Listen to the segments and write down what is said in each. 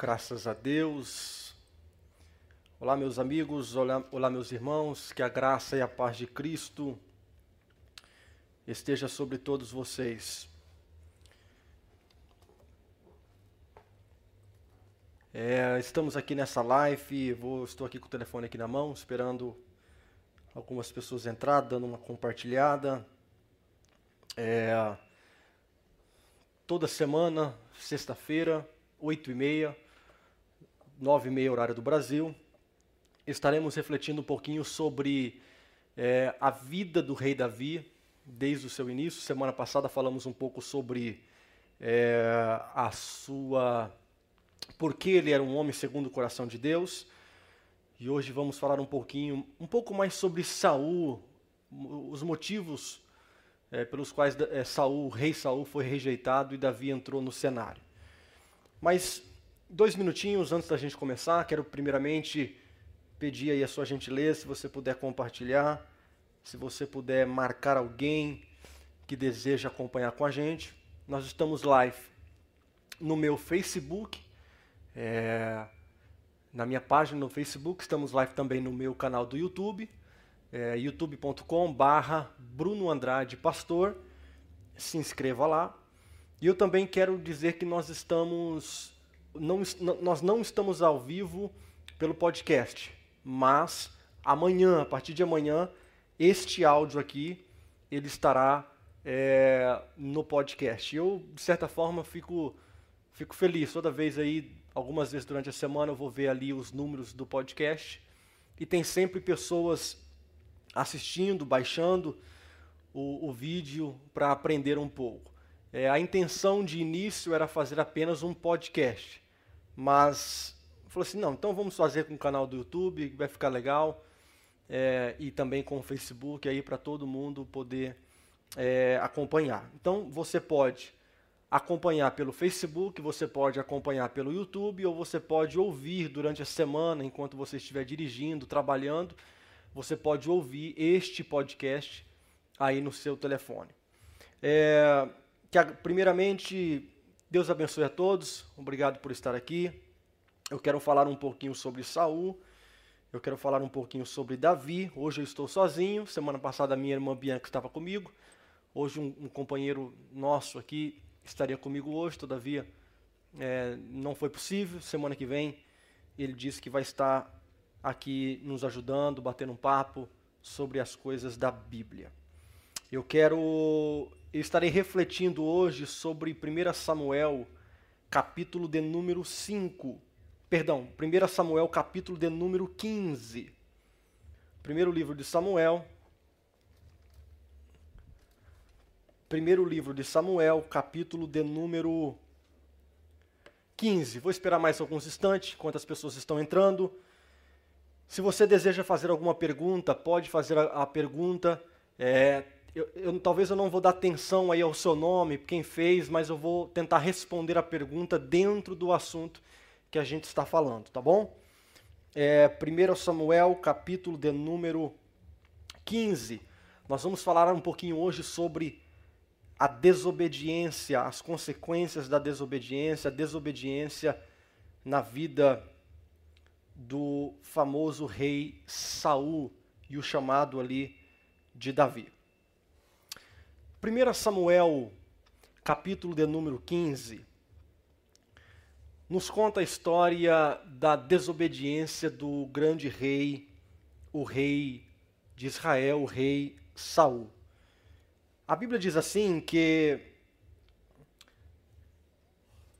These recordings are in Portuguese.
Graças a Deus. Olá, meus amigos, olá, olá, meus irmãos, que a graça e a paz de Cristo esteja sobre todos vocês. É, estamos aqui nessa live, vou, estou aqui com o telefone aqui na mão, esperando algumas pessoas entrar, dando uma compartilhada. É, toda semana, sexta-feira, oito e meia, nove e meia horário do Brasil, estaremos refletindo um pouquinho sobre é, a vida do rei Davi desde o seu início. Semana passada falamos um pouco sobre é, a sua porque ele era um homem segundo o coração de Deus. E hoje vamos falar um pouquinho, um pouco mais sobre Saul, os motivos é, pelos quais é, Saul, o rei Saul, foi rejeitado e Davi entrou no cenário. Mas dois minutinhos antes da gente começar, quero primeiramente pedir aí a sua gentileza, se você puder compartilhar, se você puder marcar alguém que deseja acompanhar com a gente. Nós estamos live no meu Facebook, é, na minha página no Facebook, estamos live também no meu canal do YouTube, é, youtube.com barra Bruno Andrade Pastor. Se inscreva lá. E eu também quero dizer que nós estamos, não, nós não estamos ao vivo pelo podcast, mas amanhã, a partir de amanhã, este áudio aqui ele estará é, no podcast. Eu, de certa forma, fico, fico feliz. Toda vez aí, algumas vezes durante a semana, eu vou ver ali os números do podcast. E tem sempre pessoas assistindo, baixando o, o vídeo para aprender um pouco. É, a intenção de início era fazer apenas um podcast, mas falou assim, não, então vamos fazer com o canal do YouTube, vai ficar legal, é, e também com o Facebook aí para todo mundo poder é, acompanhar. Então você pode acompanhar pelo Facebook, você pode acompanhar pelo YouTube, ou você pode ouvir durante a semana, enquanto você estiver dirigindo, trabalhando, você pode ouvir este podcast aí no seu telefone. É, que primeiramente Deus abençoe a todos. Obrigado por estar aqui. Eu quero falar um pouquinho sobre Saul. Eu quero falar um pouquinho sobre Davi. Hoje eu estou sozinho. Semana passada minha irmã Bianca estava comigo. Hoje um, um companheiro nosso aqui estaria comigo hoje. Todavia é, não foi possível. Semana que vem ele disse que vai estar aqui nos ajudando, batendo um papo sobre as coisas da Bíblia. Eu quero eu estarei refletindo hoje sobre 1 Samuel, capítulo de número 5. Perdão, 1 Samuel, capítulo de número 15. Primeiro livro de Samuel. Primeiro livro de Samuel, capítulo de número 15. Vou esperar mais alguns instantes, enquanto as pessoas estão entrando. Se você deseja fazer alguma pergunta, pode fazer a, a pergunta. É, eu, eu, talvez eu não vou dar atenção aí ao seu nome, quem fez, mas eu vou tentar responder a pergunta dentro do assunto que a gente está falando, tá bom? É, 1 Samuel, capítulo de número 15. Nós vamos falar um pouquinho hoje sobre a desobediência, as consequências da desobediência, a desobediência na vida do famoso rei Saul e o chamado ali de Davi. 1 Samuel, capítulo de número 15, nos conta a história da desobediência do grande rei, o rei de Israel, o rei Saul. A Bíblia diz assim que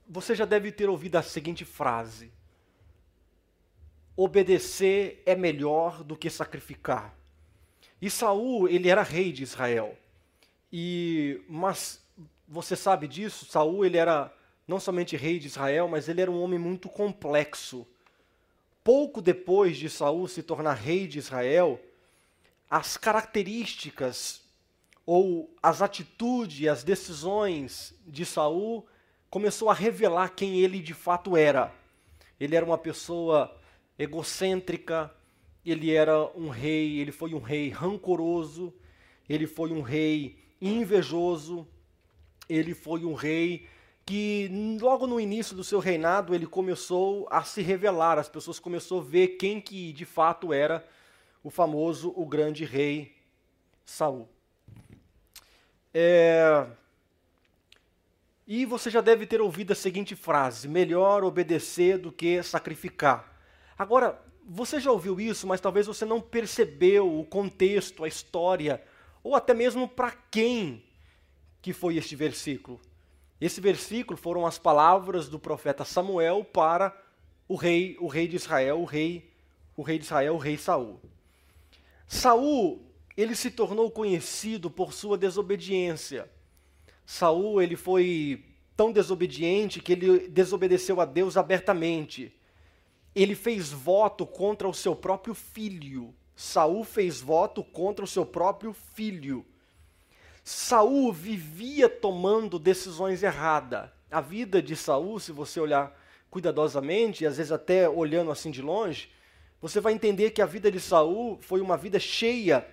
você já deve ter ouvido a seguinte frase: obedecer é melhor do que sacrificar. E Saul, ele era rei de Israel. E mas você sabe disso, Saul ele era não somente rei de Israel, mas ele era um homem muito complexo. Pouco depois de Saul se tornar rei de Israel, as características ou as atitudes, as decisões de Saul começou a revelar quem ele de fato era. Ele era uma pessoa egocêntrica, ele era um rei, ele foi um rei rancoroso, ele foi um rei invejoso, ele foi um rei que logo no início do seu reinado ele começou a se revelar, as pessoas começaram a ver quem que de fato era o famoso, o grande rei Saul. É... E você já deve ter ouvido a seguinte frase: melhor obedecer do que sacrificar. Agora, você já ouviu isso, mas talvez você não percebeu o contexto, a história, ou até mesmo para quem que foi este versículo. Esse versículo foram as palavras do profeta Samuel para o rei, o rei de Israel, o rei, o rei de Israel, o rei Saul. Saul, ele se tornou conhecido por sua desobediência. Saul, ele foi tão desobediente que ele desobedeceu a Deus abertamente. Ele fez voto contra o seu próprio filho. Saul fez voto contra o seu próprio filho. Saul vivia tomando decisões erradas. A vida de Saul, se você olhar cuidadosamente, e às vezes até olhando assim de longe, você vai entender que a vida de Saul foi uma vida cheia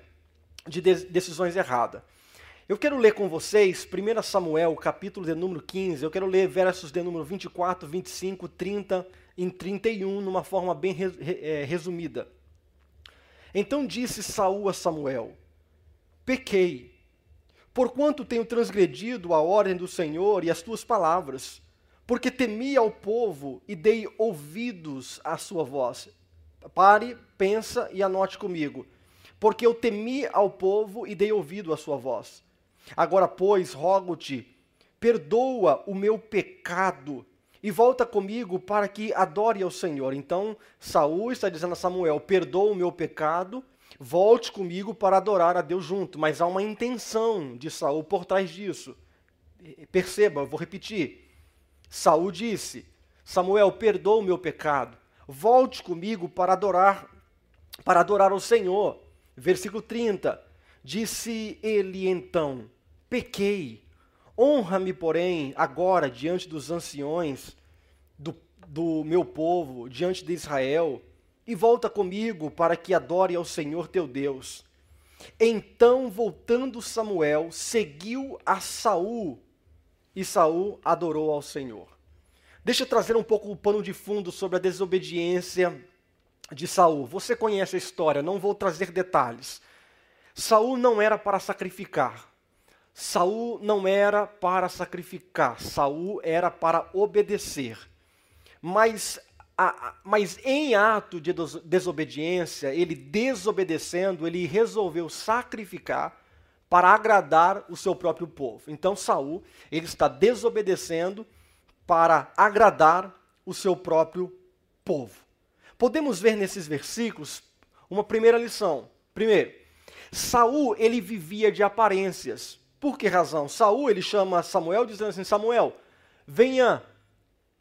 de decisões erradas. Eu quero ler com vocês 1 Samuel, capítulo de número 15, eu quero ler versos de número 24, 25, 30 e 31, numa forma bem é, resumida. Então disse Saul a Samuel: Pequei, porquanto tenho transgredido a ordem do Senhor e as tuas palavras, porque temi ao povo e dei ouvidos à sua voz. Pare, pensa e anote comigo. Porque eu temi ao povo e dei ouvido à sua voz. Agora, pois, rogo-te, perdoa o meu pecado e volta comigo para que adore ao Senhor. Então, Saul está dizendo a Samuel: perdoa o meu pecado Volte comigo para adorar a Deus junto, mas há uma intenção de Saul por trás disso. Perceba, eu vou repetir. Saul disse: Samuel, perdoa o meu pecado. Volte comigo para adorar para adorar ao Senhor. Versículo 30. Disse ele então: Pequei. Honra-me, porém, agora diante dos anciões do, do meu povo, diante de Israel e volta comigo para que adore ao Senhor teu Deus. Então, voltando Samuel, seguiu a Saul, e Saul adorou ao Senhor. Deixa eu trazer um pouco o pano de fundo sobre a desobediência de Saul. Você conhece a história, não vou trazer detalhes. Saul não era para sacrificar. Saul não era para sacrificar. Saul era para obedecer. Mas a, mas em ato de desobediência, ele desobedecendo, ele resolveu sacrificar para agradar o seu próprio povo. Então Saul, ele está desobedecendo para agradar o seu próprio povo. Podemos ver nesses versículos uma primeira lição. Primeiro, Saul, ele vivia de aparências. Por que razão? Saul, ele chama Samuel dizendo assim: Samuel, venha,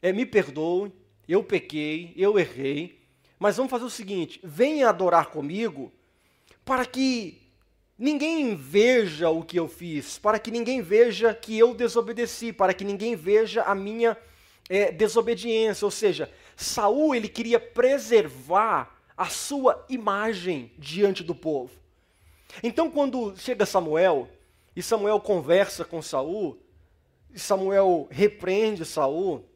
é, me perdoe, eu pequei, eu errei, mas vamos fazer o seguinte: venha adorar comigo, para que ninguém veja o que eu fiz, para que ninguém veja que eu desobedeci, para que ninguém veja a minha é, desobediência. Ou seja, Saul ele queria preservar a sua imagem diante do povo. Então, quando chega Samuel e Samuel conversa com Saul, e Samuel repreende Saul,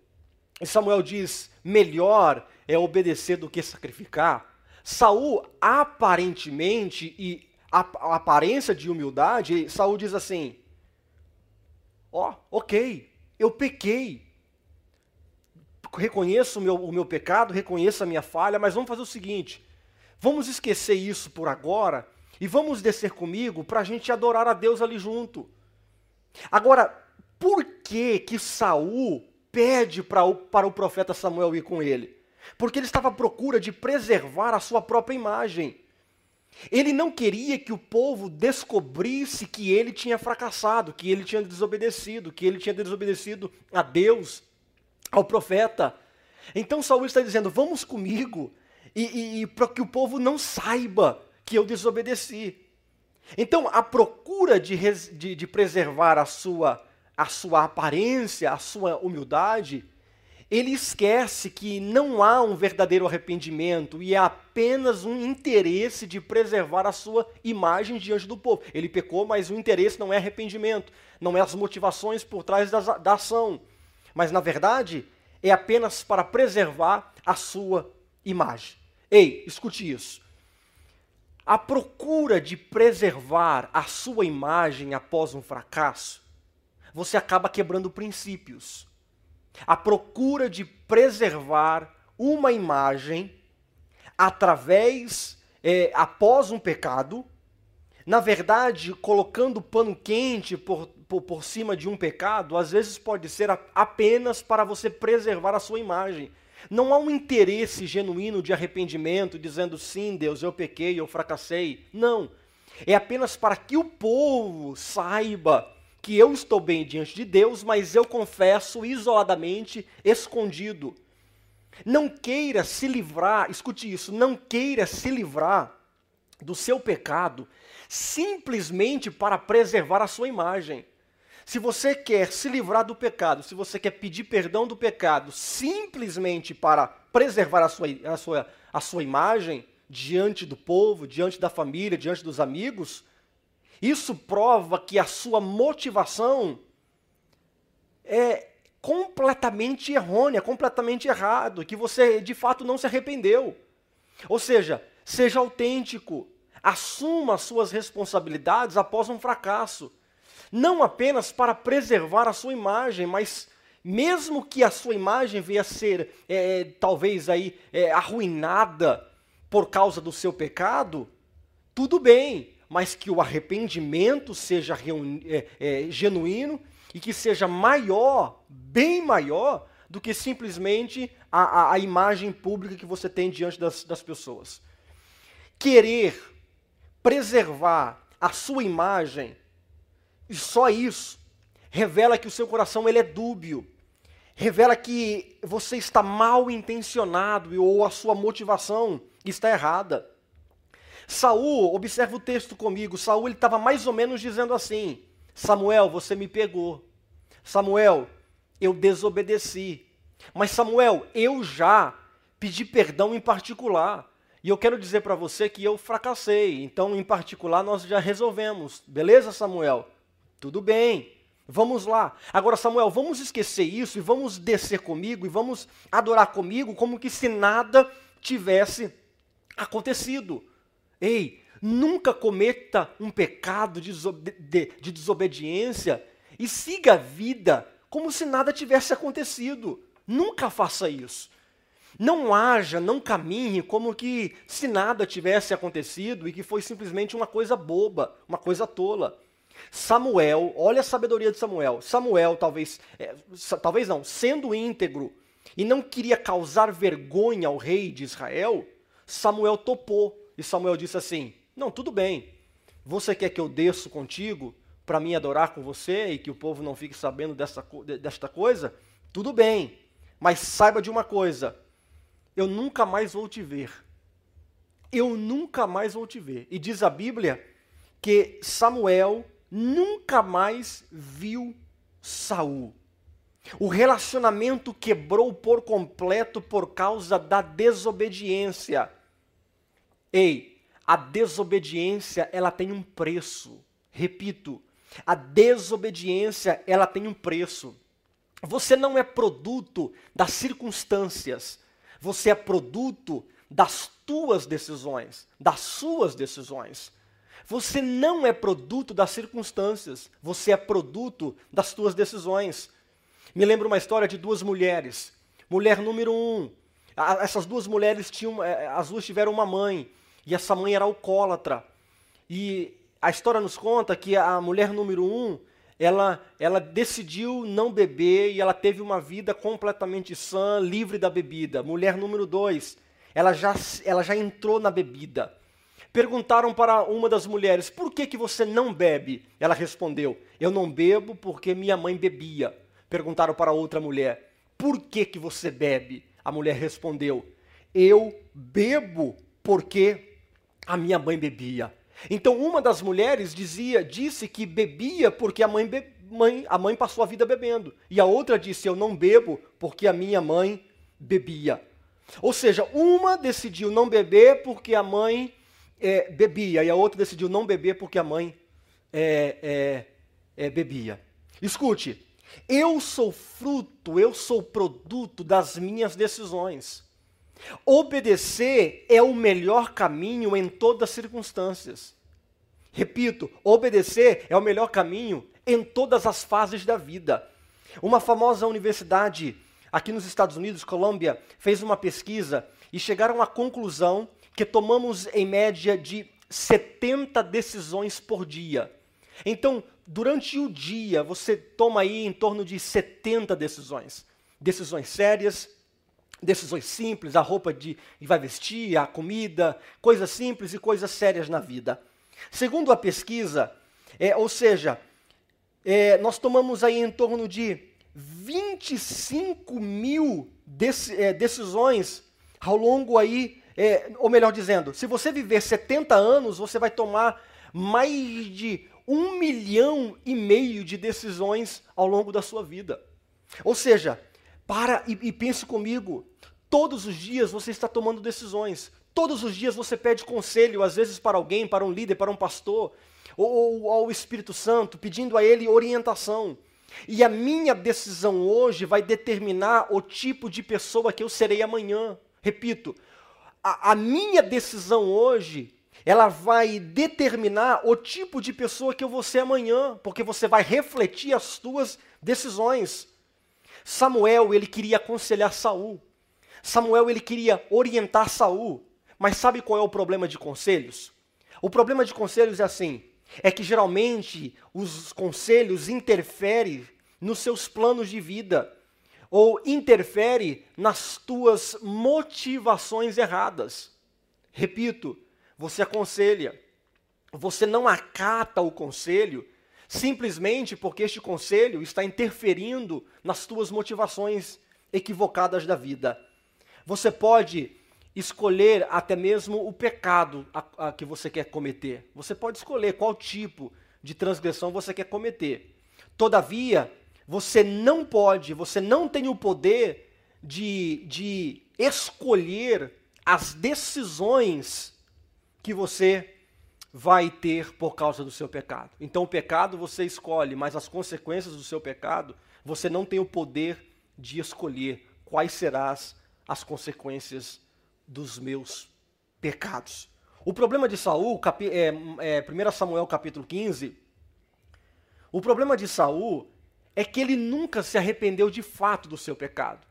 e Samuel diz: melhor é obedecer do que sacrificar. Saul aparentemente e a, a aparência de humildade, Saul diz assim: ó, oh, ok, eu pequei, reconheço o meu, o meu pecado, reconheço a minha falha, mas vamos fazer o seguinte: vamos esquecer isso por agora e vamos descer comigo para a gente adorar a Deus ali junto. Agora, por que que Saul pede para o, para o profeta Samuel ir com ele. Porque ele estava à procura de preservar a sua própria imagem. Ele não queria que o povo descobrisse que ele tinha fracassado, que ele tinha desobedecido, que ele tinha desobedecido a Deus, ao profeta. Então Saul está dizendo: vamos comigo, e, e, e para que o povo não saiba que eu desobedeci. Então, a procura de, de, de preservar a sua a sua aparência, a sua humildade, ele esquece que não há um verdadeiro arrependimento e é apenas um interesse de preservar a sua imagem diante do povo. Ele pecou, mas o interesse não é arrependimento, não é as motivações por trás da, da ação. mas na verdade é apenas para preservar a sua imagem. Ei, escute isso. A procura de preservar a sua imagem após um fracasso, você acaba quebrando princípios. A procura de preservar uma imagem através, é, após um pecado, na verdade, colocando pano quente por, por, por cima de um pecado, às vezes pode ser a, apenas para você preservar a sua imagem. Não há um interesse genuíno de arrependimento, dizendo sim, Deus, eu pequei, eu fracassei. Não. É apenas para que o povo saiba que eu estou bem diante de Deus, mas eu confesso isoladamente, escondido. Não queira se livrar, escute isso, não queira se livrar do seu pecado simplesmente para preservar a sua imagem. Se você quer se livrar do pecado, se você quer pedir perdão do pecado simplesmente para preservar a sua, a sua, a sua imagem diante do povo, diante da família, diante dos amigos, isso prova que a sua motivação é completamente errônea, completamente errado, que você de fato não se arrependeu. Ou seja, seja autêntico, assuma as suas responsabilidades após um fracasso não apenas para preservar a sua imagem, mas mesmo que a sua imagem venha a ser é, talvez aí é, arruinada por causa do seu pecado, tudo bem, mas que o arrependimento seja é, é, genuíno e que seja maior, bem maior, do que simplesmente a, a, a imagem pública que você tem diante das, das pessoas. Querer preservar a sua imagem e só isso revela que o seu coração ele é dúbio. Revela que você está mal intencionado ou a sua motivação está errada. Saul, observa o texto comigo. Saul ele estava mais ou menos dizendo assim: Samuel, você me pegou. Samuel, eu desobedeci. Mas Samuel, eu já pedi perdão em particular. E eu quero dizer para você que eu fracassei. Então, em particular, nós já resolvemos. Beleza, Samuel? Tudo bem, vamos lá. Agora, Samuel, vamos esquecer isso e vamos descer comigo e vamos adorar comigo como que se nada tivesse acontecido. Ei, nunca cometa um pecado de, de desobediência e siga a vida como se nada tivesse acontecido. Nunca faça isso. Não haja, não caminhe como que se nada tivesse acontecido e que foi simplesmente uma coisa boba, uma coisa tola. Samuel, olha a sabedoria de Samuel. Samuel, talvez, é, talvez não, sendo íntegro e não queria causar vergonha ao rei de Israel, Samuel topou. E Samuel disse assim: Não, tudo bem. Você quer que eu desça contigo para mim adorar com você e que o povo não fique sabendo desta, desta coisa? Tudo bem. Mas saiba de uma coisa: eu nunca mais vou te ver. Eu nunca mais vou te ver. E diz a Bíblia que Samuel nunca mais viu Saul. O relacionamento quebrou por completo por causa da desobediência. Ei, a desobediência, ela tem um preço. Repito, a desobediência, ela tem um preço. Você não é produto das circunstâncias. Você é produto das tuas decisões, das suas decisões. Você não é produto das circunstâncias, você é produto das suas decisões. Me lembro uma história de duas mulheres. Mulher número um, essas duas mulheres tinham, é, as duas tiveram uma mãe, e essa mãe era alcoólatra. E a história nos conta que a mulher número um, ela, ela decidiu não beber e ela teve uma vida completamente sã, livre da bebida. Mulher número dois, ela já, ela já entrou na bebida. Perguntaram para uma das mulheres: Por que, que você não bebe? Ela respondeu: Eu não bebo porque minha mãe bebia. Perguntaram para outra mulher: Por que, que você bebe? A mulher respondeu: Eu bebo porque a minha mãe bebia. Então uma das mulheres dizia, disse que bebia porque a mãe, be, mãe, a mãe passou a vida bebendo. E a outra disse: Eu não bebo porque a minha mãe bebia. Ou seja, uma decidiu não beber porque a mãe é, bebia e a outra decidiu não beber porque a mãe é, é, é, bebia. Escute, Eu sou fruto, eu sou produto das minhas decisões. Obedecer é o melhor caminho em todas as circunstâncias. Repito, obedecer é o melhor caminho em todas as fases da vida. Uma famosa universidade aqui nos Estados Unidos, Colômbia, fez uma pesquisa e chegaram à conclusão que tomamos em média de 70 decisões por dia. Então, durante o dia, você toma aí em torno de 70 decisões. Decisões sérias, decisões simples, a roupa de que vai vestir, a comida, coisas simples e coisas sérias na vida. Segundo a pesquisa, é, ou seja, é, nós tomamos aí em torno de 25 mil é, decisões ao longo aí, é, ou melhor dizendo, se você viver 70 anos, você vai tomar mais de um milhão e meio de decisões ao longo da sua vida. Ou seja, para e, e pense comigo, todos os dias você está tomando decisões. Todos os dias você pede conselho, às vezes para alguém, para um líder, para um pastor, ou, ou ao Espírito Santo, pedindo a ele orientação. E a minha decisão hoje vai determinar o tipo de pessoa que eu serei amanhã. Repito, a, a minha decisão hoje ela vai determinar o tipo de pessoa que eu vou ser amanhã, porque você vai refletir as suas decisões. Samuel, ele queria aconselhar Saul. Samuel, ele queria orientar Saul. Mas sabe qual é o problema de conselhos? O problema de conselhos é assim: é que geralmente os conselhos interferem nos seus planos de vida ou interfere nas tuas motivações erradas. Repito, você aconselha, você não acata o conselho simplesmente porque este conselho está interferindo nas tuas motivações equivocadas da vida. Você pode escolher até mesmo o pecado a, a que você quer cometer. Você pode escolher qual tipo de transgressão você quer cometer. Todavia, você não pode, você não tem o poder de, de escolher as decisões que você vai ter por causa do seu pecado. Então, o pecado você escolhe, mas as consequências do seu pecado, você não tem o poder de escolher quais serão as consequências dos meus pecados. O problema de Saul, é, é, 1 Samuel capítulo 15, o problema de Saul é que ele nunca se arrependeu de fato do seu pecado.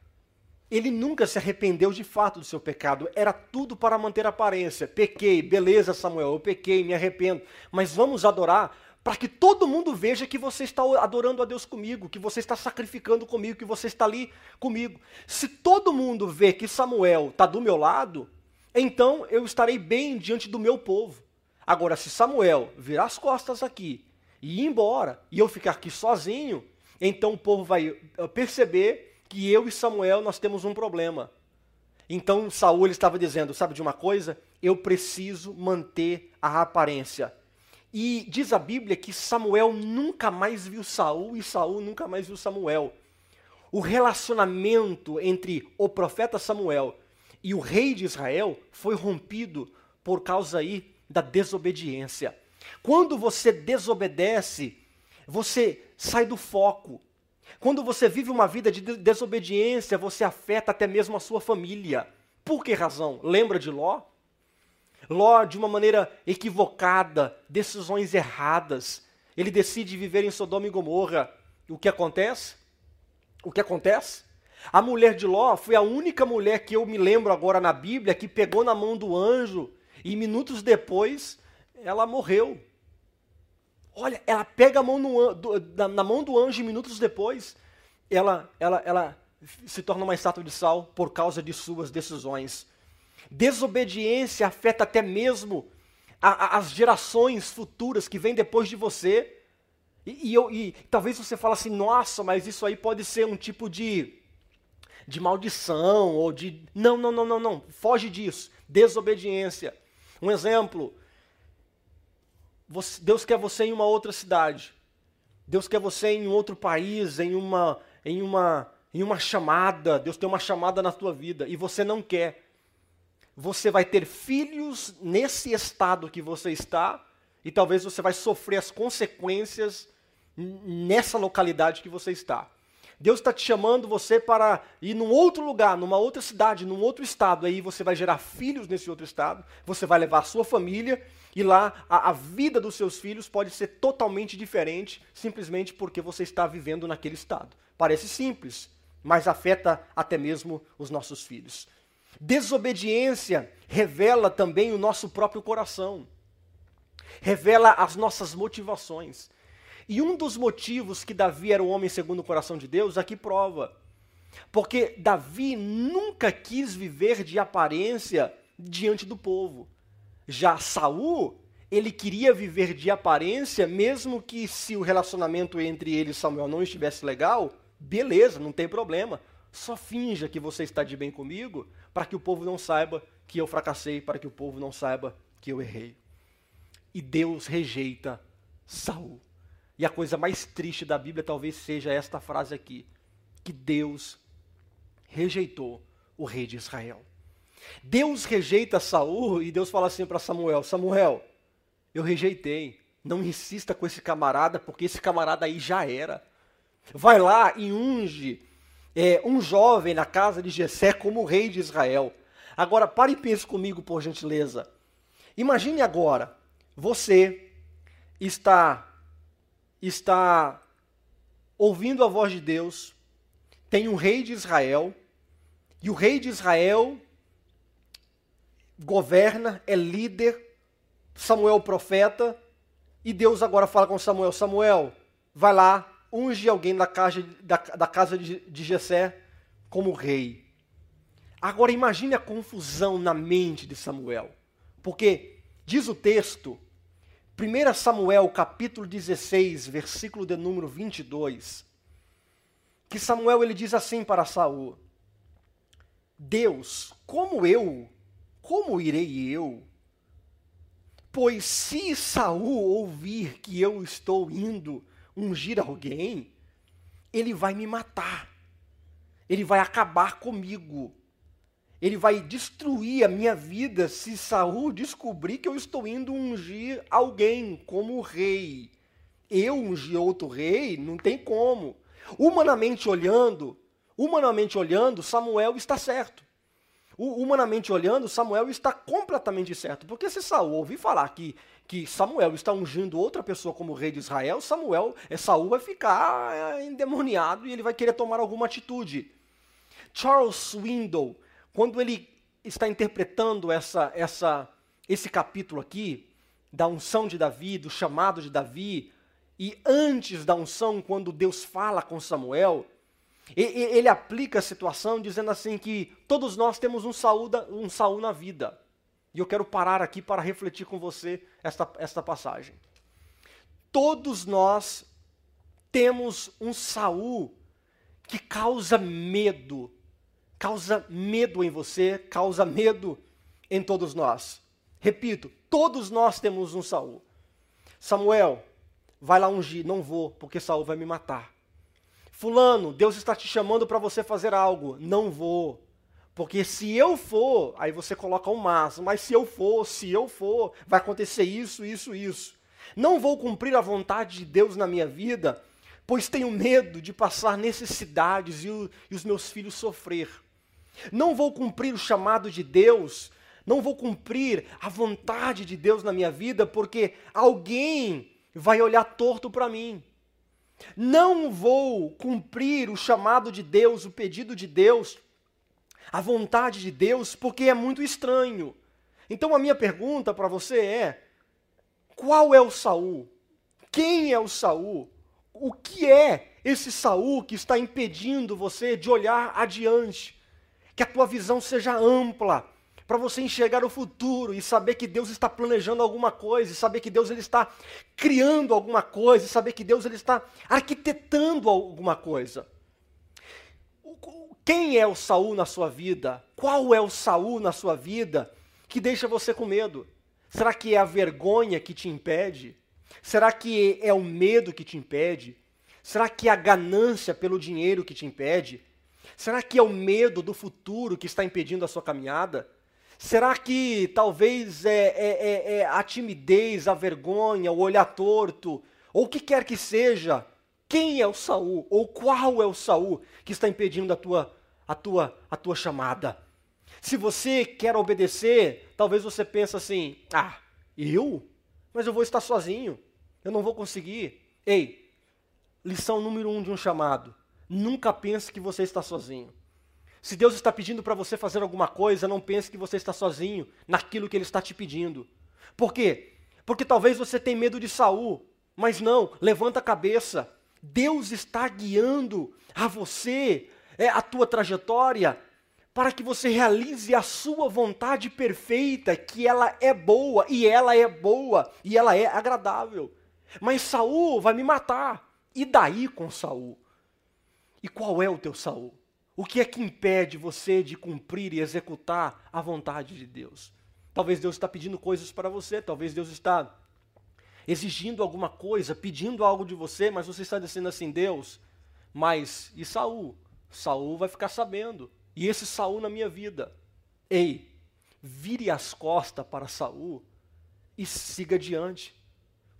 Ele nunca se arrependeu de fato do seu pecado. Era tudo para manter a aparência. Pequei, beleza, Samuel, eu pequei, me arrependo. Mas vamos adorar para que todo mundo veja que você está adorando a Deus comigo, que você está sacrificando comigo, que você está ali comigo. Se todo mundo vê que Samuel está do meu lado, então eu estarei bem diante do meu povo. Agora, se Samuel virar as costas aqui e ir embora, e eu ficar aqui sozinho, então o povo vai eh, perceber que eu e Samuel nós temos um problema. Então Saul estava dizendo, sabe de uma coisa? Eu preciso manter a aparência. E diz a Bíblia que Samuel nunca mais viu Saul e Saul nunca mais viu Samuel. O relacionamento entre o profeta Samuel e o rei de Israel foi rompido por causa aí da desobediência. Quando você desobedece, você sai do foco. Quando você vive uma vida de desobediência, você afeta até mesmo a sua família. Por que razão? Lembra de Ló? Ló, de uma maneira equivocada, decisões erradas, ele decide viver em Sodoma e Gomorra. O que acontece? O que acontece? A mulher de Ló foi a única mulher que eu me lembro agora na Bíblia que pegou na mão do anjo e minutos depois ela morreu. Olha, ela pega a mão no, do, na mão do anjo e minutos depois ela, ela, ela se torna uma estátua de sal por causa de suas decisões. Desobediência afeta até mesmo a, a, as gerações futuras que vêm depois de você. E, e, eu, e talvez você fale assim, nossa, mas isso aí pode ser um tipo de, de maldição ou de. Não, não, não, não, não. Foge disso. Desobediência. Um exemplo. Você, Deus quer você em uma outra cidade. Deus quer você em outro país, em uma, em uma, em uma chamada. Deus tem uma chamada na tua vida e você não quer você vai ter filhos nesse estado que você está, e talvez você vai sofrer as consequências nessa localidade que você está. Deus está te chamando você para ir num outro lugar, numa outra cidade, num outro estado. Aí você vai gerar filhos nesse outro estado, você vai levar a sua família e lá a, a, vida dos seus filhos pode ser totalmente diferente, simplesmente porque você está vivendo naquele estado. Parece simples, mas afeta até mesmo os nossos filhos. Desobediência revela também o nosso próprio coração, revela as nossas motivações. E um dos motivos que Davi era um homem segundo o coração de Deus, aqui prova. Porque Davi nunca quis viver de aparência diante do povo. Já Saul, ele queria viver de aparência, mesmo que se o relacionamento entre ele e Samuel não estivesse legal, beleza, não tem problema. Só finja que você está de bem comigo, para que o povo não saiba que eu fracassei, para que o povo não saiba que eu errei. E Deus rejeita Saul. E a coisa mais triste da Bíblia talvez seja esta frase aqui: que Deus rejeitou o rei de Israel. Deus rejeita Saul e Deus fala assim para Samuel: Samuel, eu rejeitei. Não insista com esse camarada, porque esse camarada aí já era. Vai lá e unge é, um jovem na casa de Jessé como rei de Israel. Agora, pare e pense comigo, por gentileza. Imagine agora, você está está ouvindo a voz de Deus, tem um rei de Israel, e o rei de Israel governa, é líder, Samuel profeta, e Deus agora fala com Samuel: Samuel, vai lá, unge alguém da casa, da, da casa de, de Jessé como rei. Agora imagine a confusão na mente de Samuel. Porque diz o texto, 1 Samuel capítulo 16, versículo de número 22, que Samuel ele diz assim para Saul: Deus, como eu, como irei eu? Pois se Saul ouvir que eu estou indo ungir alguém, ele vai me matar. Ele vai acabar comigo. Ele vai destruir a minha vida se Saul descobrir que eu estou indo ungir alguém como rei. Eu ungir outro rei, não tem como. Humanamente olhando, humanamente olhando, Samuel está certo humanamente olhando, Samuel está completamente certo. Porque se Saul ouvir falar que, que Samuel está ungindo outra pessoa como rei de Israel, Samuel, é, Saul vai ficar é, endemoniado e ele vai querer tomar alguma atitude. Charles Swindoll, quando ele está interpretando essa, essa, esse capítulo aqui, da unção de Davi, do chamado de Davi, e antes da unção, quando Deus fala com Samuel, ele aplica a situação dizendo assim que todos nós temos um Saul, um Saul na vida. E eu quero parar aqui para refletir com você esta, esta passagem. Todos nós temos um Saul que causa medo, causa medo em você, causa medo em todos nós. Repito, todos nós temos um Saul. Samuel, vai lá ungir, não vou, porque Saul vai me matar. Fulano, Deus está te chamando para você fazer algo. Não vou. Porque se eu for, aí você coloca um mas, mas se eu for, se eu for, vai acontecer isso, isso, isso. Não vou cumprir a vontade de Deus na minha vida, pois tenho medo de passar necessidades e, o, e os meus filhos sofrer. Não vou cumprir o chamado de Deus, não vou cumprir a vontade de Deus na minha vida, porque alguém vai olhar torto para mim. Não vou cumprir o chamado de Deus, o pedido de Deus, a vontade de Deus, porque é muito estranho. Então a minha pergunta para você é: qual é o Saul? Quem é o Saul? O que é esse Saul que está impedindo você de olhar adiante? Que a tua visão seja ampla, para você enxergar o futuro e saber que Deus está planejando alguma coisa, e saber que Deus ele está criando alguma coisa, saber que Deus ele está arquitetando alguma coisa. Quem é o Saul na sua vida? Qual é o Saul na sua vida que deixa você com medo? Será que é a vergonha que te impede? Será que é o medo que te impede? Será que é a ganância pelo dinheiro que te impede? Será que é o medo do futuro que está impedindo a sua caminhada? Será que talvez é, é, é, é, a timidez, a vergonha, o olhar torto, ou o que quer que seja, quem é o Saul ou qual é o Saul que está impedindo a tua a tua a tua chamada. Se você quer obedecer, talvez você pense assim: "Ah, eu? Mas eu vou estar sozinho. Eu não vou conseguir". Ei, lição número um de um chamado: nunca pense que você está sozinho. Se Deus está pedindo para você fazer alguma coisa, não pense que você está sozinho naquilo que Ele está te pedindo. Por quê? Porque talvez você tenha medo de Saul, mas não, levanta a cabeça. Deus está guiando a você, é, a tua trajetória, para que você realize a sua vontade perfeita, que ela é boa, e ela é boa, e ela é agradável. Mas Saul vai me matar. E daí com Saul? E qual é o teu Saul? O que é que impede você de cumprir e executar a vontade de Deus? Talvez Deus está pedindo coisas para você, talvez Deus está exigindo alguma coisa, pedindo algo de você, mas você está dizendo assim, Deus, mas e Saul? Saul vai ficar sabendo. E esse Saul na minha vida. Ei, vire as costas para Saul e siga adiante.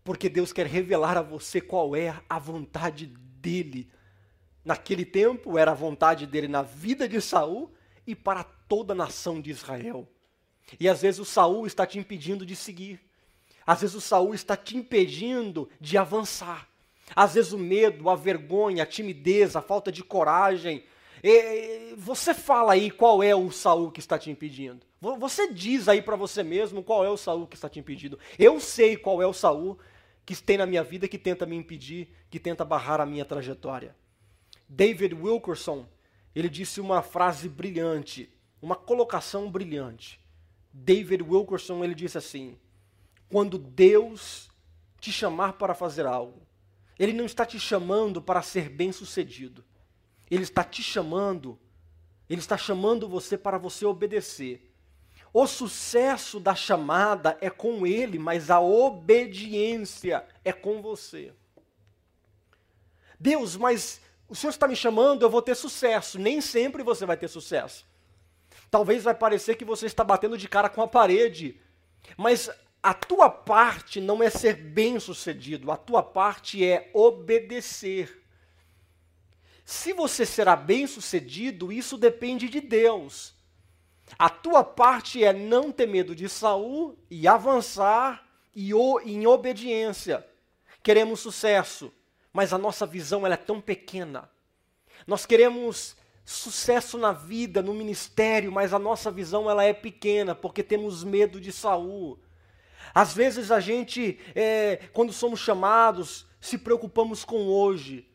Porque Deus quer revelar a você qual é a vontade dele. Naquele tempo era a vontade dele na vida de Saul e para toda a nação de Israel. E às vezes o Saul está te impedindo de seguir. Às vezes o Saul está te impedindo de avançar. Às vezes o medo, a vergonha, a timidez, a falta de coragem. E, você fala aí qual é o Saul que está te impedindo. Você diz aí para você mesmo qual é o Saul que está te impedindo. Eu sei qual é o Saul que tem na minha vida que tenta me impedir, que tenta barrar a minha trajetória. David Wilkerson, ele disse uma frase brilhante, uma colocação brilhante. David Wilkerson, ele disse assim: quando Deus te chamar para fazer algo, Ele não está te chamando para ser bem-sucedido. Ele está te chamando, Ele está chamando você para você obedecer. O sucesso da chamada é com Ele, mas a obediência é com você. Deus, mas o Senhor está me chamando, eu vou ter sucesso. Nem sempre você vai ter sucesso. Talvez vai parecer que você está batendo de cara com a parede, mas a tua parte não é ser bem-sucedido, a tua parte é obedecer. Se você será bem-sucedido, isso depende de Deus. A tua parte é não ter medo de Saul e avançar e em obediência. Queremos sucesso, mas a nossa visão ela é tão pequena. Nós queremos sucesso na vida, no ministério, mas a nossa visão ela é pequena porque temos medo de Saul. Às vezes a gente, é, quando somos chamados, se preocupamos com hoje.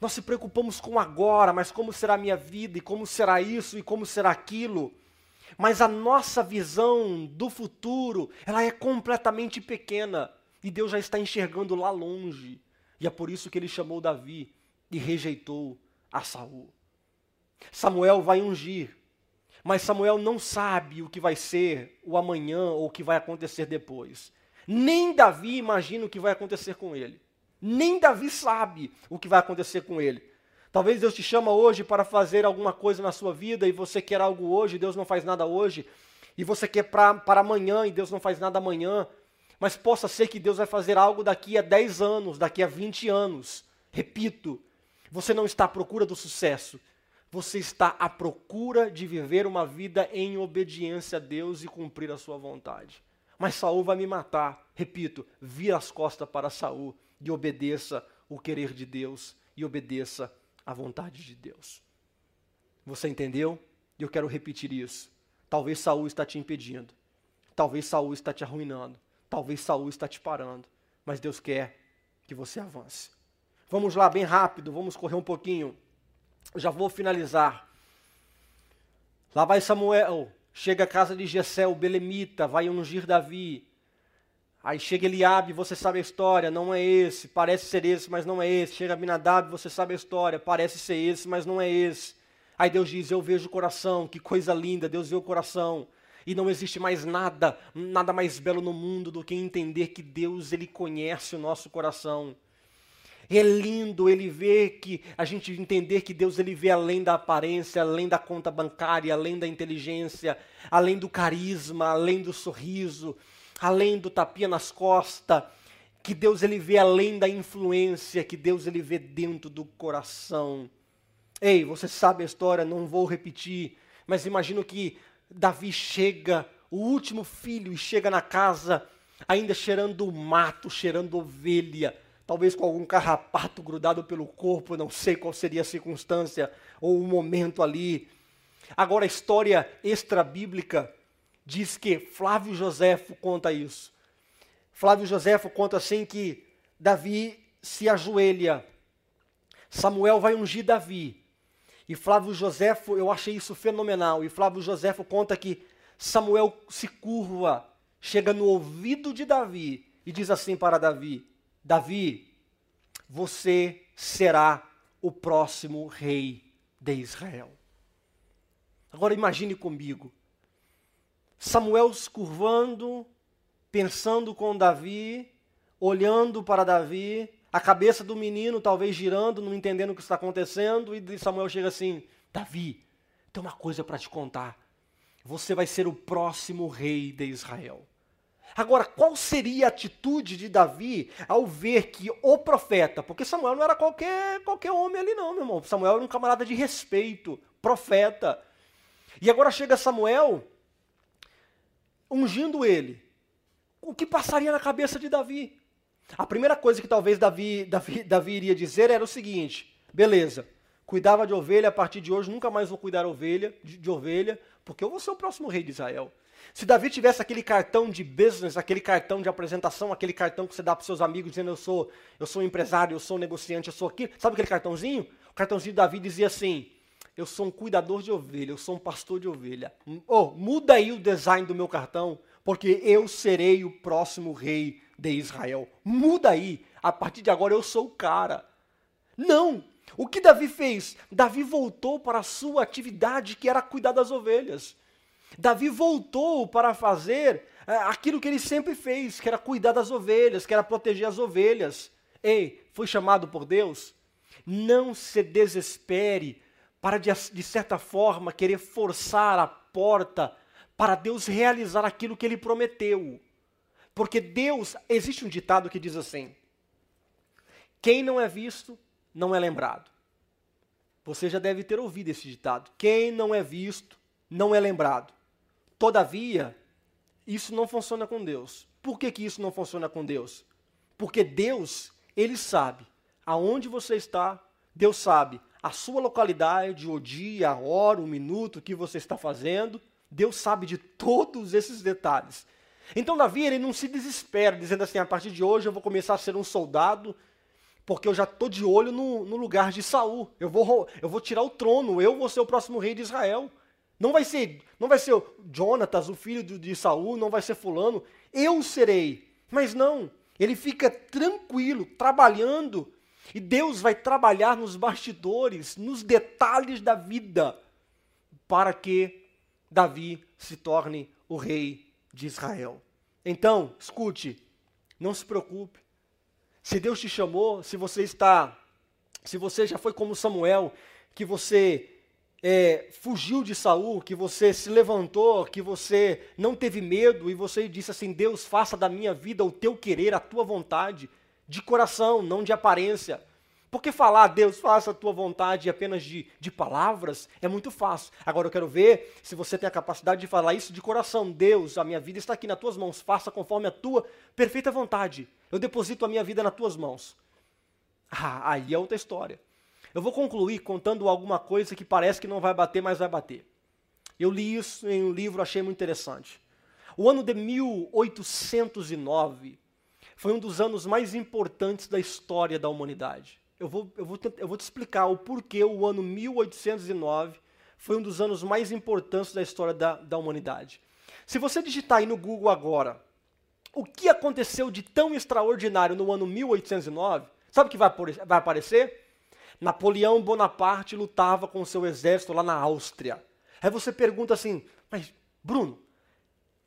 Nós se preocupamos com agora, mas como será a minha vida, e como será isso, e como será aquilo. Mas a nossa visão do futuro, ela é completamente pequena. E Deus já está enxergando lá longe. E é por isso que ele chamou Davi e rejeitou a Saul. Samuel vai ungir mas Samuel não sabe o que vai ser o amanhã ou o que vai acontecer depois. Nem Davi imagina o que vai acontecer com ele. Nem Davi sabe o que vai acontecer com ele. Talvez Deus te chama hoje para fazer alguma coisa na sua vida e você quer algo hoje, Deus não faz nada hoje. E você quer para amanhã e Deus não faz nada amanhã. Mas possa ser que Deus vai fazer algo daqui a 10 anos, daqui a 20 anos. Repito, você não está à procura do sucesso, você está à procura de viver uma vida em obediência a Deus e cumprir a sua vontade. Mas Saul vai me matar. Repito, vira as costas para Saul e obedeça o querer de Deus e obedeça a vontade de Deus. Você entendeu? E eu quero repetir isso. Talvez Saul está te impedindo. Talvez Saul está te arruinando. Talvez Saul está te parando. Mas Deus quer que você avance. Vamos lá, bem rápido, vamos correr um pouquinho já vou finalizar. Lá vai Samuel, chega à casa de Jessé, o belemita, vai ungir Davi. Aí chega Eliabe, você sabe a história, não é esse, parece ser esse, mas não é esse. Chega Abinadab, você sabe a história, parece ser esse, mas não é esse. Aí Deus diz: Eu vejo o coração, que coisa linda, Deus vê o coração. E não existe mais nada, nada mais belo no mundo do que entender que Deus, Ele conhece o nosso coração. É lindo ele ver que a gente entender que Deus ele vê além da aparência, além da conta bancária, além da inteligência, além do carisma, além do sorriso, além do tapinha nas costas, que Deus ele vê além da influência, que Deus ele vê dentro do coração. Ei, você sabe a história, não vou repetir, mas imagino que Davi chega, o último filho, e chega na casa ainda cheirando mato, cheirando ovelha, talvez com algum carrapato grudado pelo corpo, não sei qual seria a circunstância ou o momento ali. Agora a história extra-bíblica diz que Flávio Joséfo conta isso. Flávio Joséfo conta assim que Davi se ajoelha. Samuel vai ungir Davi. E Flávio Joséfo, eu achei isso fenomenal. E Flávio Joséfo conta que Samuel se curva, chega no ouvido de Davi e diz assim para Davi: Davi, você será o próximo rei de Israel. Agora imagine comigo. Samuel se curvando, pensando com Davi, olhando para Davi, a cabeça do menino talvez girando, não entendendo o que está acontecendo, e Samuel chega assim: Davi, tem uma coisa para te contar. Você vai ser o próximo rei de Israel. Agora, qual seria a atitude de Davi ao ver que o profeta, porque Samuel não era qualquer, qualquer homem ali, não, meu irmão. Samuel era um camarada de respeito, profeta. E agora chega Samuel ungindo ele o que passaria na cabeça de Davi? A primeira coisa que talvez Davi, Davi, Davi iria dizer era o seguinte: beleza, cuidava de ovelha, a partir de hoje nunca mais vou cuidar ovelha, de, de ovelha, porque eu vou ser o próximo rei de Israel. Se Davi tivesse aquele cartão de business, aquele cartão de apresentação, aquele cartão que você dá para seus amigos dizendo eu sou, eu sou empresário, eu sou negociante, eu sou aquilo, sabe aquele cartãozinho? O cartãozinho de Davi dizia assim: eu sou um cuidador de ovelha, eu sou um pastor de ovelha. Oh, muda aí o design do meu cartão porque eu serei o próximo rei de Israel. Muda aí, a partir de agora eu sou o cara. Não! O que Davi fez? Davi voltou para a sua atividade que era cuidar das ovelhas. Davi voltou para fazer é, aquilo que ele sempre fez, que era cuidar das ovelhas, que era proteger as ovelhas. Ei, foi chamado por Deus? Não se desespere para, de, de certa forma, querer forçar a porta para Deus realizar aquilo que ele prometeu. Porque Deus, existe um ditado que diz assim: quem não é visto, não é lembrado. Você já deve ter ouvido esse ditado. Quem não é visto, não é lembrado. Todavia, isso não funciona com Deus. Por que, que isso não funciona com Deus? Porque Deus, Ele sabe aonde você está, Deus sabe a sua localidade, o dia, a hora, o minuto que você está fazendo, Deus sabe de todos esses detalhes. Então Davi ele não se desespera, dizendo assim: a partir de hoje eu vou começar a ser um soldado, porque eu já estou de olho no, no, lugar de Saul. Eu vou, eu vou tirar o trono, eu vou ser o próximo rei de Israel. Não vai ser, não vai ser Jonatas, o filho de, de Saul, não vai ser fulano. Eu serei. Mas não, ele fica tranquilo, trabalhando, e Deus vai trabalhar nos bastidores, nos detalhes da vida, para que Davi se torne o rei de Israel. Então, escute, não se preocupe. Se Deus te chamou, se você está, se você já foi como Samuel, que você é, fugiu de Saul, que você se levantou, que você não teve medo e você disse assim: Deus, faça da minha vida o teu querer, a tua vontade, de coração, não de aparência. Porque falar, Deus, faça a tua vontade apenas de, de palavras é muito fácil. Agora eu quero ver se você tem a capacidade de falar isso de coração. Deus, a minha vida está aqui nas tuas mãos, faça conforme a tua perfeita vontade. Eu deposito a minha vida nas tuas mãos. Ah, aí é outra história. Eu vou concluir contando alguma coisa que parece que não vai bater, mas vai bater. Eu li isso em um livro, achei muito interessante. O ano de 1809 foi um dos anos mais importantes da história da humanidade eu vou, eu, vou, eu vou te explicar o porquê o ano 1809 foi um dos anos mais importantes da história da, da humanidade. Se você digitar aí no Google agora, o que aconteceu de tão extraordinário no ano 1809, sabe o que vai, vai aparecer? Napoleão Bonaparte lutava com seu exército lá na Áustria. Aí você pergunta assim, mas Bruno,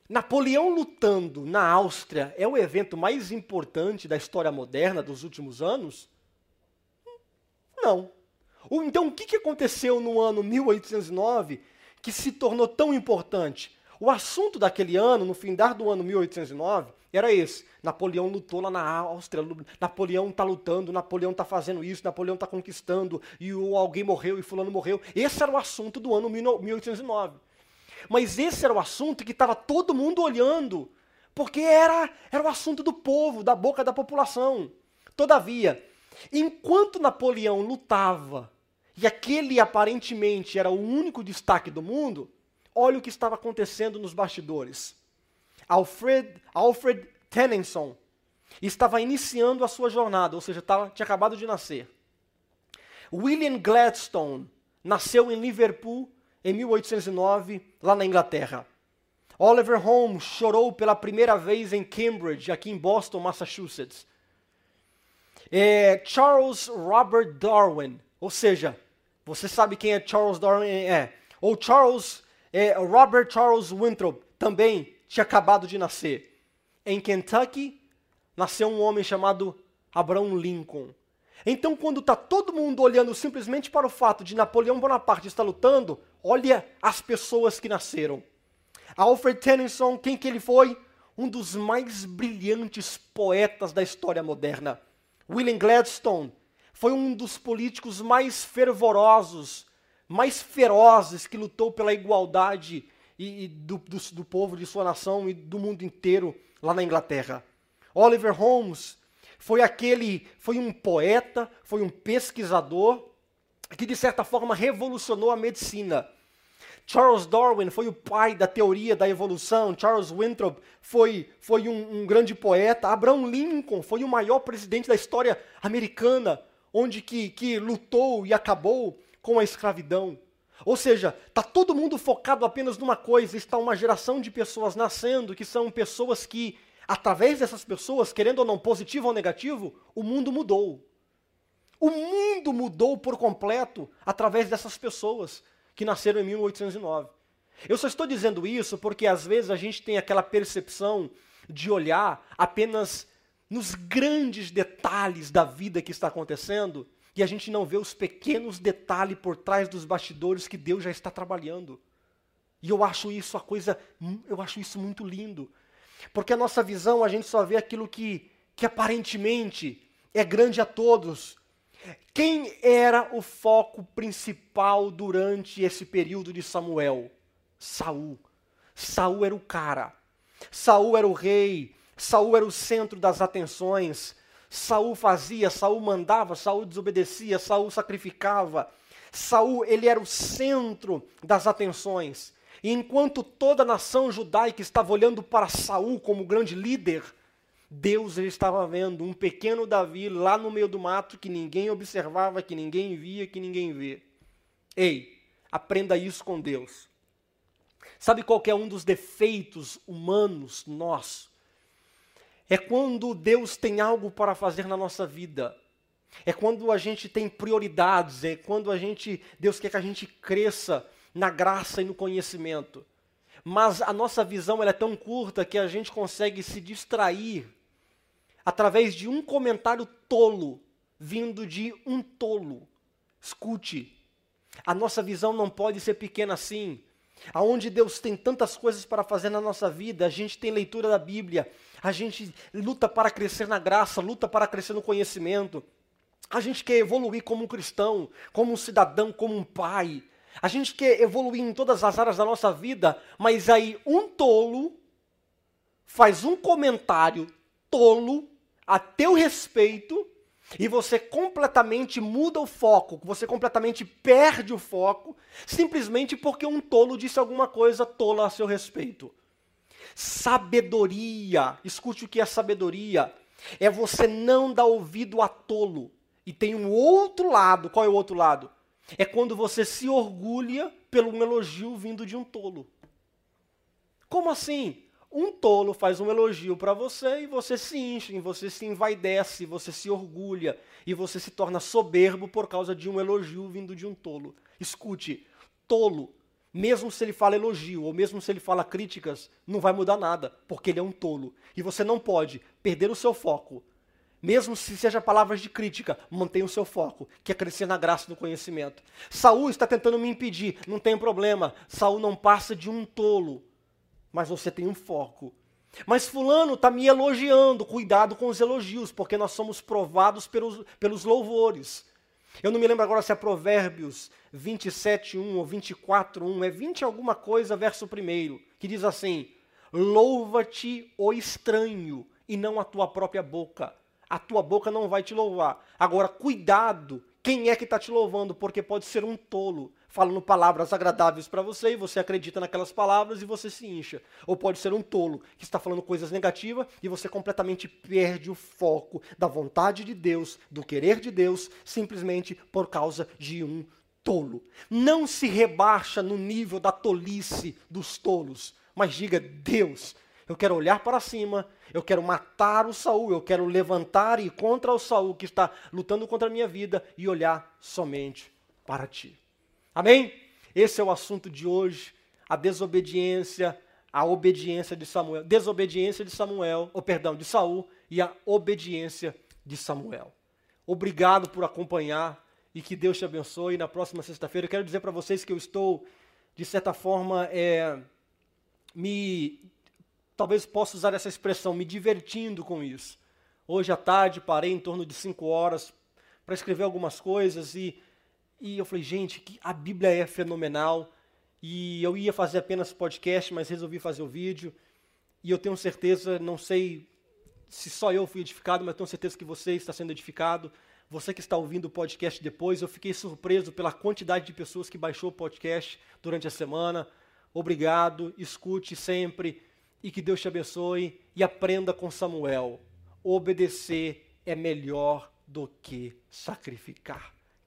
Napoleão lutando na Áustria é o evento mais importante da história moderna dos últimos anos? Não. Então, o que aconteceu no ano 1809 que se tornou tão importante? O assunto daquele ano, no fim do ano 1809, era esse. Napoleão lutou lá na Áustria, Napoleão está lutando, Napoleão está fazendo isso, Napoleão está conquistando, e o, alguém morreu e fulano morreu. Esse era o assunto do ano 1809. Mas esse era o assunto que estava todo mundo olhando, porque era, era o assunto do povo, da boca da população. Todavia, enquanto Napoleão lutava, e aquele aparentemente era o único destaque do mundo, Olha o que estava acontecendo nos bastidores. Alfred, Alfred Tennyson estava iniciando a sua jornada, ou seja, estava, tinha acabado de nascer. William Gladstone nasceu em Liverpool em 1809, lá na Inglaterra. Oliver Holmes chorou pela primeira vez em Cambridge, aqui em Boston, Massachusetts. É, Charles Robert Darwin, ou seja, você sabe quem é Charles Darwin? É, ou Charles é, Robert Charles Winthrop também tinha acabado de nascer. Em Kentucky, nasceu um homem chamado Abraham Lincoln. Então, quando está todo mundo olhando simplesmente para o fato de Napoleão Bonaparte estar lutando, olha as pessoas que nasceram. Alfred Tennyson, quem que ele foi? Um dos mais brilhantes poetas da história moderna. William Gladstone foi um dos políticos mais fervorosos mais ferozes que lutou pela igualdade e, e do, do, do povo de sua nação e do mundo inteiro lá na Inglaterra. Oliver Holmes foi aquele, foi um poeta, foi um pesquisador que de certa forma revolucionou a medicina. Charles Darwin foi o pai da teoria da evolução. Charles Winthrop foi, foi um, um, grande poeta. Abraham Lincoln foi o maior presidente da história americana, onde que, que lutou e acabou com a escravidão. Ou seja, está todo mundo focado apenas numa coisa, está uma geração de pessoas nascendo que são pessoas que, através dessas pessoas, querendo ou não, positivo ou negativo, o mundo mudou. O mundo mudou por completo através dessas pessoas que nasceram em 1809. Eu só estou dizendo isso porque às vezes a gente tem aquela percepção de olhar apenas nos grandes detalhes da vida que está acontecendo e a gente não vê os pequenos detalhes por trás dos bastidores que Deus já está trabalhando. E eu acho isso a coisa, eu acho isso muito lindo. Porque a nossa visão, a gente só vê aquilo que, que aparentemente é grande a todos. Quem era o foco principal durante esse período de Samuel? Saul. Saul era o cara. Saul era o rei. Saul era o centro das atenções. Saul fazia, Saul mandava, Saul desobedecia, Saul sacrificava. Saul, ele era o centro das atenções. E enquanto toda a nação judaica estava olhando para Saul como grande líder, Deus ele estava vendo um pequeno Davi lá no meio do mato que ninguém observava, que ninguém via, que ninguém vê. Ei, aprenda isso com Deus. Sabe qual é um dos defeitos humanos nossos? É quando Deus tem algo para fazer na nossa vida. É quando a gente tem prioridades, é quando a gente, Deus quer que a gente cresça na graça e no conhecimento. Mas a nossa visão é tão curta que a gente consegue se distrair através de um comentário tolo vindo de um tolo. Escute, a nossa visão não pode ser pequena assim. Aonde Deus tem tantas coisas para fazer na nossa vida, a gente tem leitura da Bíblia, a gente luta para crescer na graça, luta para crescer no conhecimento. A gente quer evoluir como um cristão, como um cidadão, como um pai. A gente quer evoluir em todas as áreas da nossa vida, mas aí um tolo faz um comentário tolo a teu respeito e você completamente muda o foco, você completamente perde o foco, simplesmente porque um tolo disse alguma coisa tola a seu respeito. Sabedoria, escute o que é sabedoria. É você não dar ouvido a tolo. E tem um outro lado, qual é o outro lado? É quando você se orgulha pelo um elogio vindo de um tolo. Como assim? Um tolo faz um elogio para você e você se enche, você se envaidece, você se orgulha e você se torna soberbo por causa de um elogio vindo de um tolo. Escute, tolo mesmo se ele fala elogio ou mesmo se ele fala críticas, não vai mudar nada, porque ele é um tolo. E você não pode perder o seu foco. Mesmo se seja palavras de crítica, mantenha o seu foco, que é crescer na graça no conhecimento. Saul está tentando me impedir, não tem problema. Saul não passa de um tolo. Mas você tem um foco. Mas fulano está me elogiando, cuidado com os elogios, porque nós somos provados pelos, pelos louvores. Eu não me lembro agora se é Provérbios 27:1 ou 24:1, é 20 alguma coisa, verso 1, que diz assim: Louva-te o estranho e não a tua própria boca. A tua boca não vai te louvar. Agora, cuidado, quem é que está te louvando? Porque pode ser um tolo falando palavras agradáveis para você e você acredita naquelas palavras e você se incha. Ou pode ser um tolo que está falando coisas negativas e você completamente perde o foco da vontade de Deus, do querer de Deus, simplesmente por causa de um tolo. Não se rebaixa no nível da tolice dos tolos, mas diga: Deus, eu quero olhar para cima, eu quero matar o Saul, eu quero levantar e ir contra o Saul que está lutando contra a minha vida e olhar somente para ti. Amém? Esse é o assunto de hoje, a desobediência, a obediência de Samuel, desobediência de Samuel, ou perdão, de Saul e a obediência de Samuel. Obrigado por acompanhar e que Deus te abençoe. Na próxima sexta-feira, eu quero dizer para vocês que eu estou, de certa forma, é, me. Talvez possa usar essa expressão, me divertindo com isso. Hoje à tarde parei em torno de cinco horas para escrever algumas coisas e e eu falei, gente, a Bíblia é fenomenal. E eu ia fazer apenas podcast, mas resolvi fazer o vídeo. E eu tenho certeza, não sei se só eu fui edificado, mas tenho certeza que você está sendo edificado. Você que está ouvindo o podcast depois, eu fiquei surpreso pela quantidade de pessoas que baixou o podcast durante a semana. Obrigado, escute sempre e que Deus te abençoe e aprenda com Samuel. Obedecer é melhor do que sacrificar.